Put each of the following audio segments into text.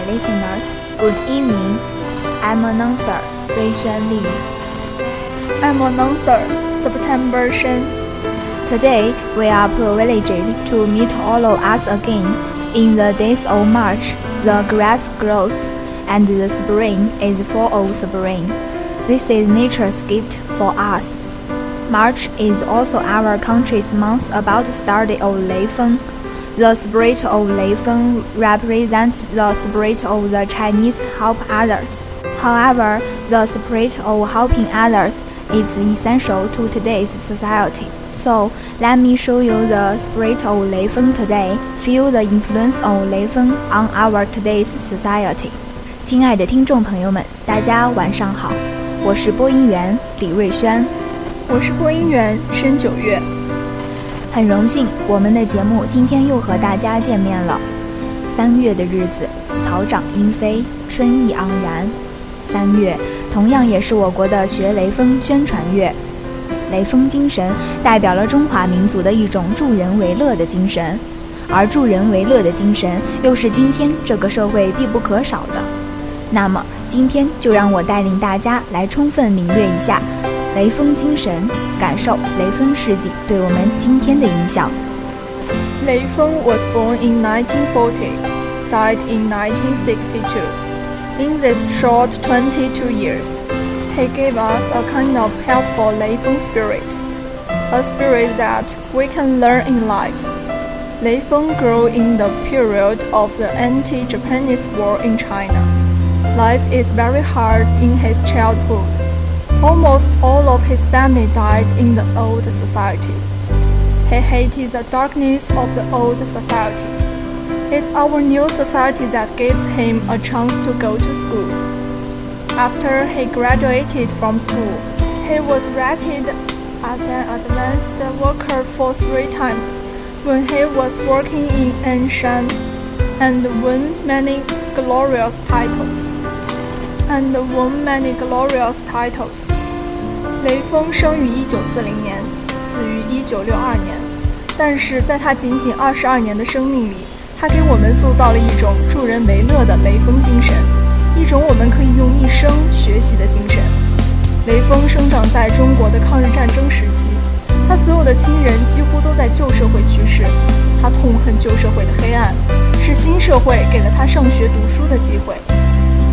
my listeners, good evening. I'm announcer Rui Xuan Li. I'm announcer September Shen. Today, we are privileged to meet all of us again. In the days of March, the grass grows, and the spring is full of spring. This is nature's gift for us. March is also our country's month about the start of Lei Feng. The spirit of Lei Feng represents the spirit of the Chinese help others. However, the spirit of helping others is essential to today's society. So, let me show you the spirit of Lei Feng today. Feel the influence of Lei Feng on our today's society. 亲爱的听众朋友们，大家晚上好，我是播音员李瑞轩，我是播音员申九月。 很荣幸，我们的节目今天又和大家见面了。三月的日子，草长莺飞，春意盎然。三月同样也是我国的学雷锋宣传月。雷锋精神代表了中华民族的一种助人为乐的精神，而助人为乐的精神又是今天这个社会必不可少的。那么，今天就让我带领大家来充分领略一下。雷锋精神，感受雷锋事迹对我们今天的影响。雷锋 was born in 1940, died in 1962. In this short 22 years, he gave us a kind of helpful Lei Feng spirit, a spirit that we can learn in life. Lei Feng grew in the period of the anti-Japanese war in China. Life is very hard in his childhood. Almost all of his family died in the old society. He hated the darkness of the old society. It's our new society that gives him a chance to go to school. After he graduated from school, he was rated as an advanced worker for three times when he was working in Anshan and won many glorious titles and won many glorious titles. 雷锋生于一九四零年，死于一九六二年。但是在他仅仅二十二年的生命里，他给我们塑造了一种助人为乐的雷锋精神，一种我们可以用一生学习的精神。雷锋生长在中国的抗日战争时期，他所有的亲人几乎都在旧社会去世，他痛恨旧社会的黑暗，是新社会给了他上学读书的机会。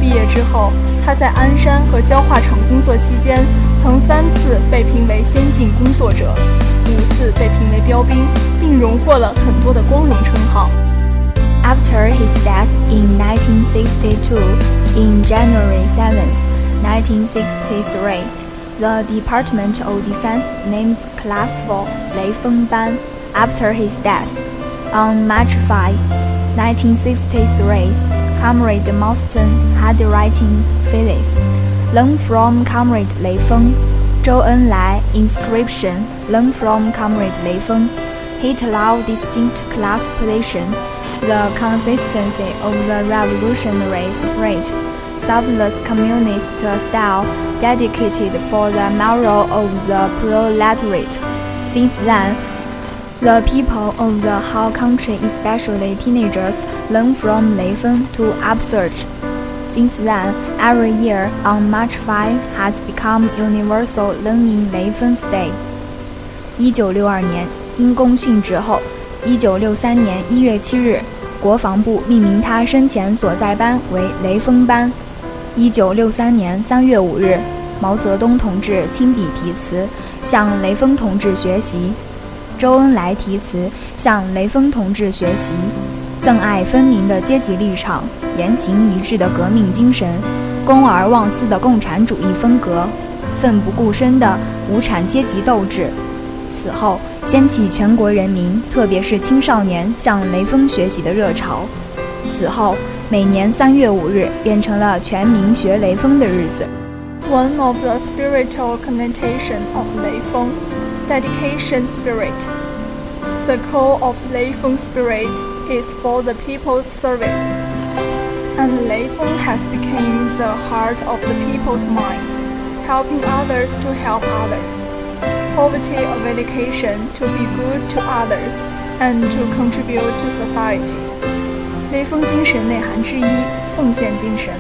毕业之后，他在鞍山和焦化厂工作期间，曾三次被评为先进工作者，五次被评为标兵，并荣获了很多的光荣称号。After his death in 1962, in January 7th, 1963, the Department of Defense named Class 4 Lei Feng Ban after his death. On March 5, 1963, Comrade Mao Zedong had writing Phyllis. Learn from Comrade Lei Feng. Zhou Enlai inscription. Learn from Comrade Lei Feng. Hit allowed distinct class position. The consistency of the revolutionary spirit. Selfless communist style dedicated for the moral of the proletariat. Since then, the people of the whole country, especially teenagers, learn from Lei Feng to upsurge. Since then, every year on March 5 has become Universal Learning Lei Feng's Day. 一九六二年，因公殉职后，一九六三年一月七日，国防部命名他生前所在班为雷锋班。一九六三年三月五日，毛泽东同志亲笔题词，向雷锋同志学习。周恩来题词向雷锋同志学习，憎爱分明的阶级立场，言行一致的革命精神，公而忘私的共产主义风格，奋不顾身的无产阶级斗志。此后掀起全国人民，特别是青少年向雷锋学习的热潮。此后每年三月五日变成了全民学雷锋的日子。One of the spiritual connotation of Lei Feng, dedication spirit. The core of Lei Feng spirit is for the people's service, and Lei Feng has become the heart of the people's mind, helping others to help others. Poverty of education to be good to others and to contribute to society. 雷锋精神内涵之一：奉献精神。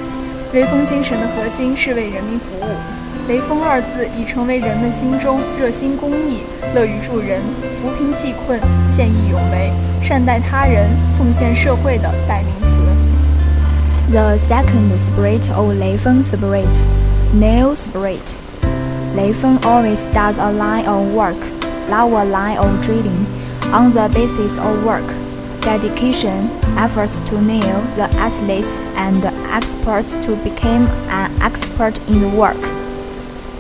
雷锋精神的核心是为人民服务。 雷锋二字已成为人们心中热心公益、乐于助人、扶贫济困、见义勇为、善待他人、奉献社会的代名词。 The second spirit of 雷锋 spirit, Neil spirit. 雷锋 always does a line of work, not a line of drilling, on the basis of work, dedication, efforts to nail the athletes and experts to become an expert in the work.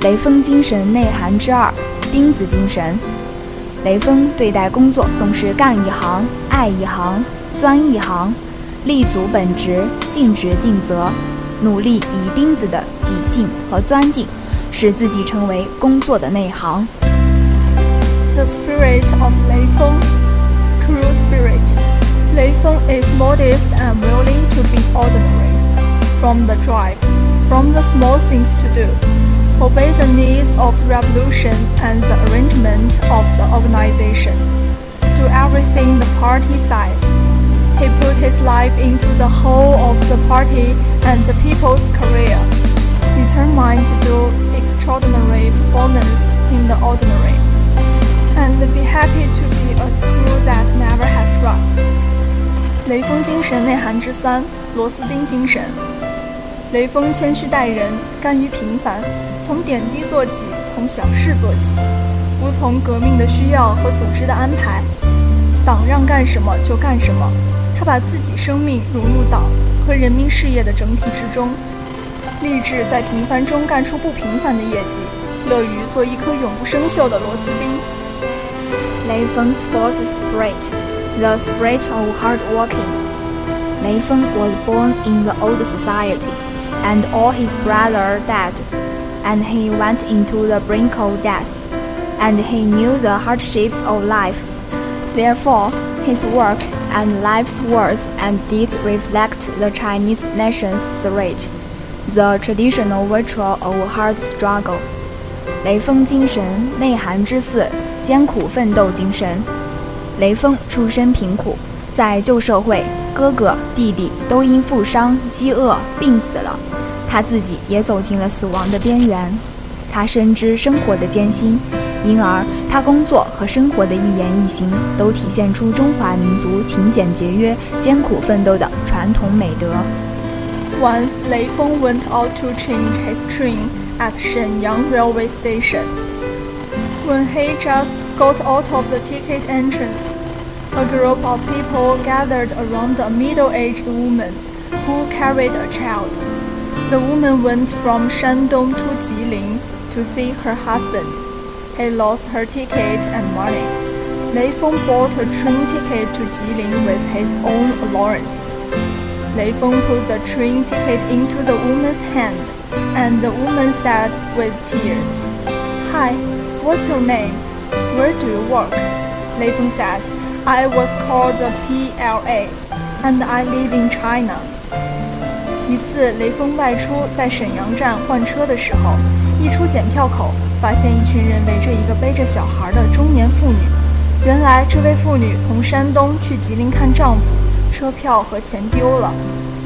雷锋精神内涵之二，钉子精神。雷锋对待工作总是干一行爱一行，钻一行，立足本职，尽职尽责，努力以钉子的挤进和钻进，使自己成为工作的内行。The spirit of 雷锋 Screw spirit. 雷锋 is modest and willing to be ordinary. From the drive, from the small things to do, obey the needs of revolution and the arrangement of the organization. Do everything the party says. He put his life into the whole of the party and the people's career, determined to do extraordinary performance in the ordinary and be happy to be a screw that never has rust. 雷锋精神内涵之三：螺丝钉精神。 雷锋谦虚待人，甘于平凡，从点滴做起，从小事做起，服从革命的需要和组织的安排，党让干什么就干什么。他把自己生命融入党和人民事业的整体之中，立志在平凡中干出不平凡的业绩，乐于做一颗永不生锈的螺丝钉。雷锋 sports spirit, the spirit of hard working. 雷锋 was born in the old society, and all his brother died, and he went into the brink of death, and he knew the hardships of life. Therefore, his work and life's words and deeds reflect the Chinese nation's spirit, the traditional virtue of hard struggle. 雷锋精神内涵之四：艰苦奋斗精神。雷锋出身贫苦，在旧社会，哥哥弟弟都因负伤、饥饿病死了， 他自己也走进了死亡的边缘。他深知生活的艰辛，因而他工作和生活的一言一行都体现出中华民族勤俭节约、艰苦奋斗的传统美德。 Once Lei Feng went out to change his train at Shenyang railway station. When he just got out of the ticket entrance, a group of people gathered around a middle-aged woman who carried a child. The woman went from Shandong to Jilin to see her husband. He lost her ticket and money. Lei Feng bought a train ticket to Jilin with his own allowance. Lei Feng put the train ticket into the woman's hand, and the woman said with tears, Hi, what's your name? Where do you work? Lei Feng said, I was called the PLA, and I live in China. 一次，雷锋外出在沈阳站换车的时候，一出检票口，发现一群人围着一个背着小孩的中年妇女。原来，这位妇女从山东去吉林看丈夫，车票和钱丢了。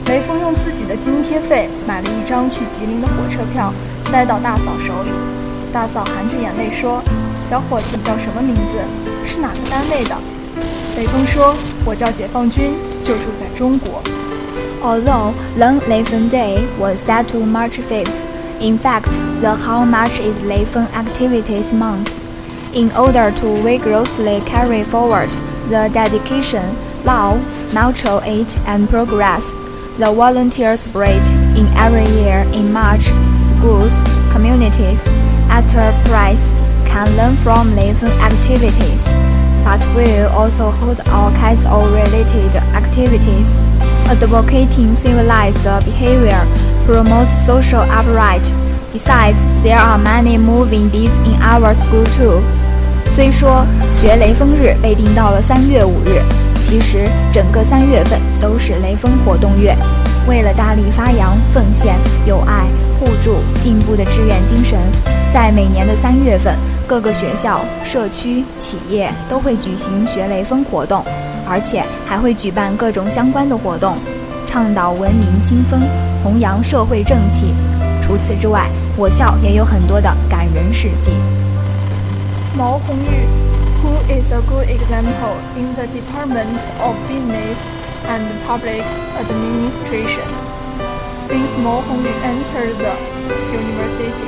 雷锋用自己的津贴费买了一张去吉林的火车票，塞到大嫂手里。大嫂含着眼泪说：“小伙子叫什么名字？是哪个单位的？”雷锋说：“我叫解放军，就住在中国。” Although Leifeng Day was set to March 5th, in fact, the whole March is Leifeng Activities Month. In order to vigorously carry forward the dedication, love, mutual aid, and progress, the volunteer spirit in every year in March, schools, communities, enterprise can learn from Leifeng activities. But we will also hold all kinds of related activities advocating civilized behavior, promotes social upright. Besides, there are many moving deeds in our school too. 虽说学雷锋日被定到了三月五日，其实整个三月份都是雷锋活动月。为了大力发扬奉献、友爱、互助、进步的志愿精神，在每年的三月份，各个学校、社区、企业都会举行学雷锋活动。而且还会举办各种相关的活动，倡导文明新风，弘扬社会正气。除此之外，我校也有很多的感人事迹。毛红玉，who is a good example in the Department of Business and Public Administration. Since Mao Hongyu entered the university,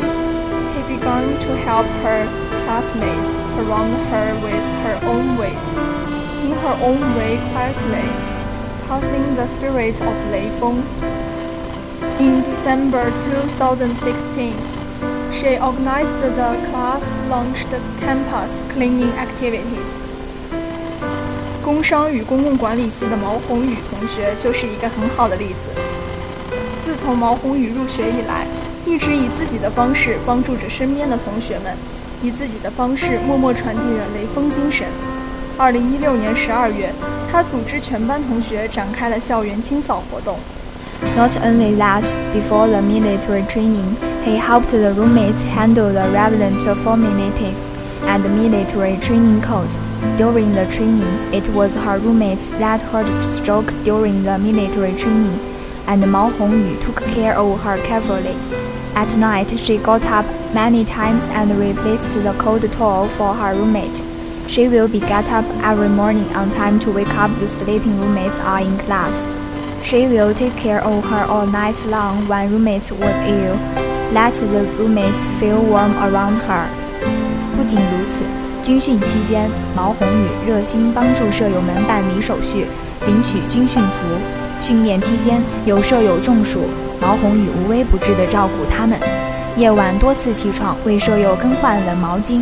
he began to help her classmates around her with her own ways in her own way quietly, passing the spirit of Lei Feng. In December 2016, she organized the class-launched campus cleaning activities. 工商与公共管理系的毛红宇同学就是一个很好的例子。自从毛红宇入学以来，一直以自己的方式帮助着身边的同学们，以自己的方式默默传递着雷锋精神。 二零一六年十二月，他组织全班同学展开了校园清扫活动。Not only that, before the military training, he helped the roommates handle the relevant formalities and the military training code. During the training, it was her roommates that had stroke during the military training, and Mao Hongyu took care of her carefully. At night, she got up many times and replaced the cold towel for her roommate. She will be get up every morning on time to wake up the sleeping roommates are in class. She will take care of her all night long when roommates was ill. Let the roommates feel warm around her. 不仅如此，军训期间，毛红宇热心帮助舍友们办理手续，领取军训服。训练期间有舍友中暑，毛红宇无微不至地照顾他们。夜晚多次起床为舍友更换冷毛巾。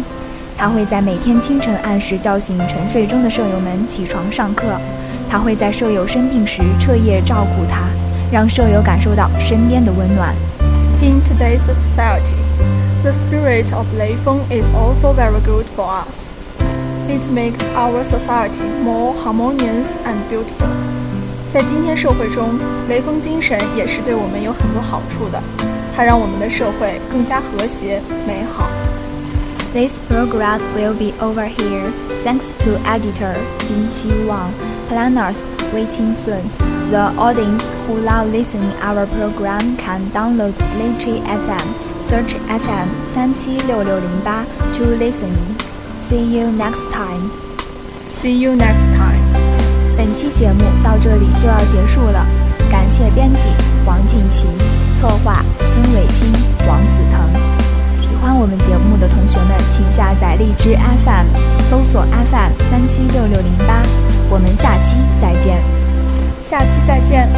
他会在每天清晨按时叫醒沉睡中的舍友们起床上课。他会在舍友生病时彻夜照顾他，让舍友感受到身边的温暖。In today's society, the spirit of Lei Feng is also very good for us. It makes our society more harmonious and beautiful. 在今天社会中，雷锋精神也是对我们有很多好处的，它让我们的社会更加和谐美好。This program will be over here, thanks to editor Jin Qi Wang, planners Wei Qin Sun. The audience who love listening our program can download Lizhi FM, search FM 376608 to listen. See you next time. See you next time. 本期节目到这里就要结束了，感谢编辑王静琪，策划。荔枝 FM，搜索 FM 三七六六零八。我们下期再见。下期再见。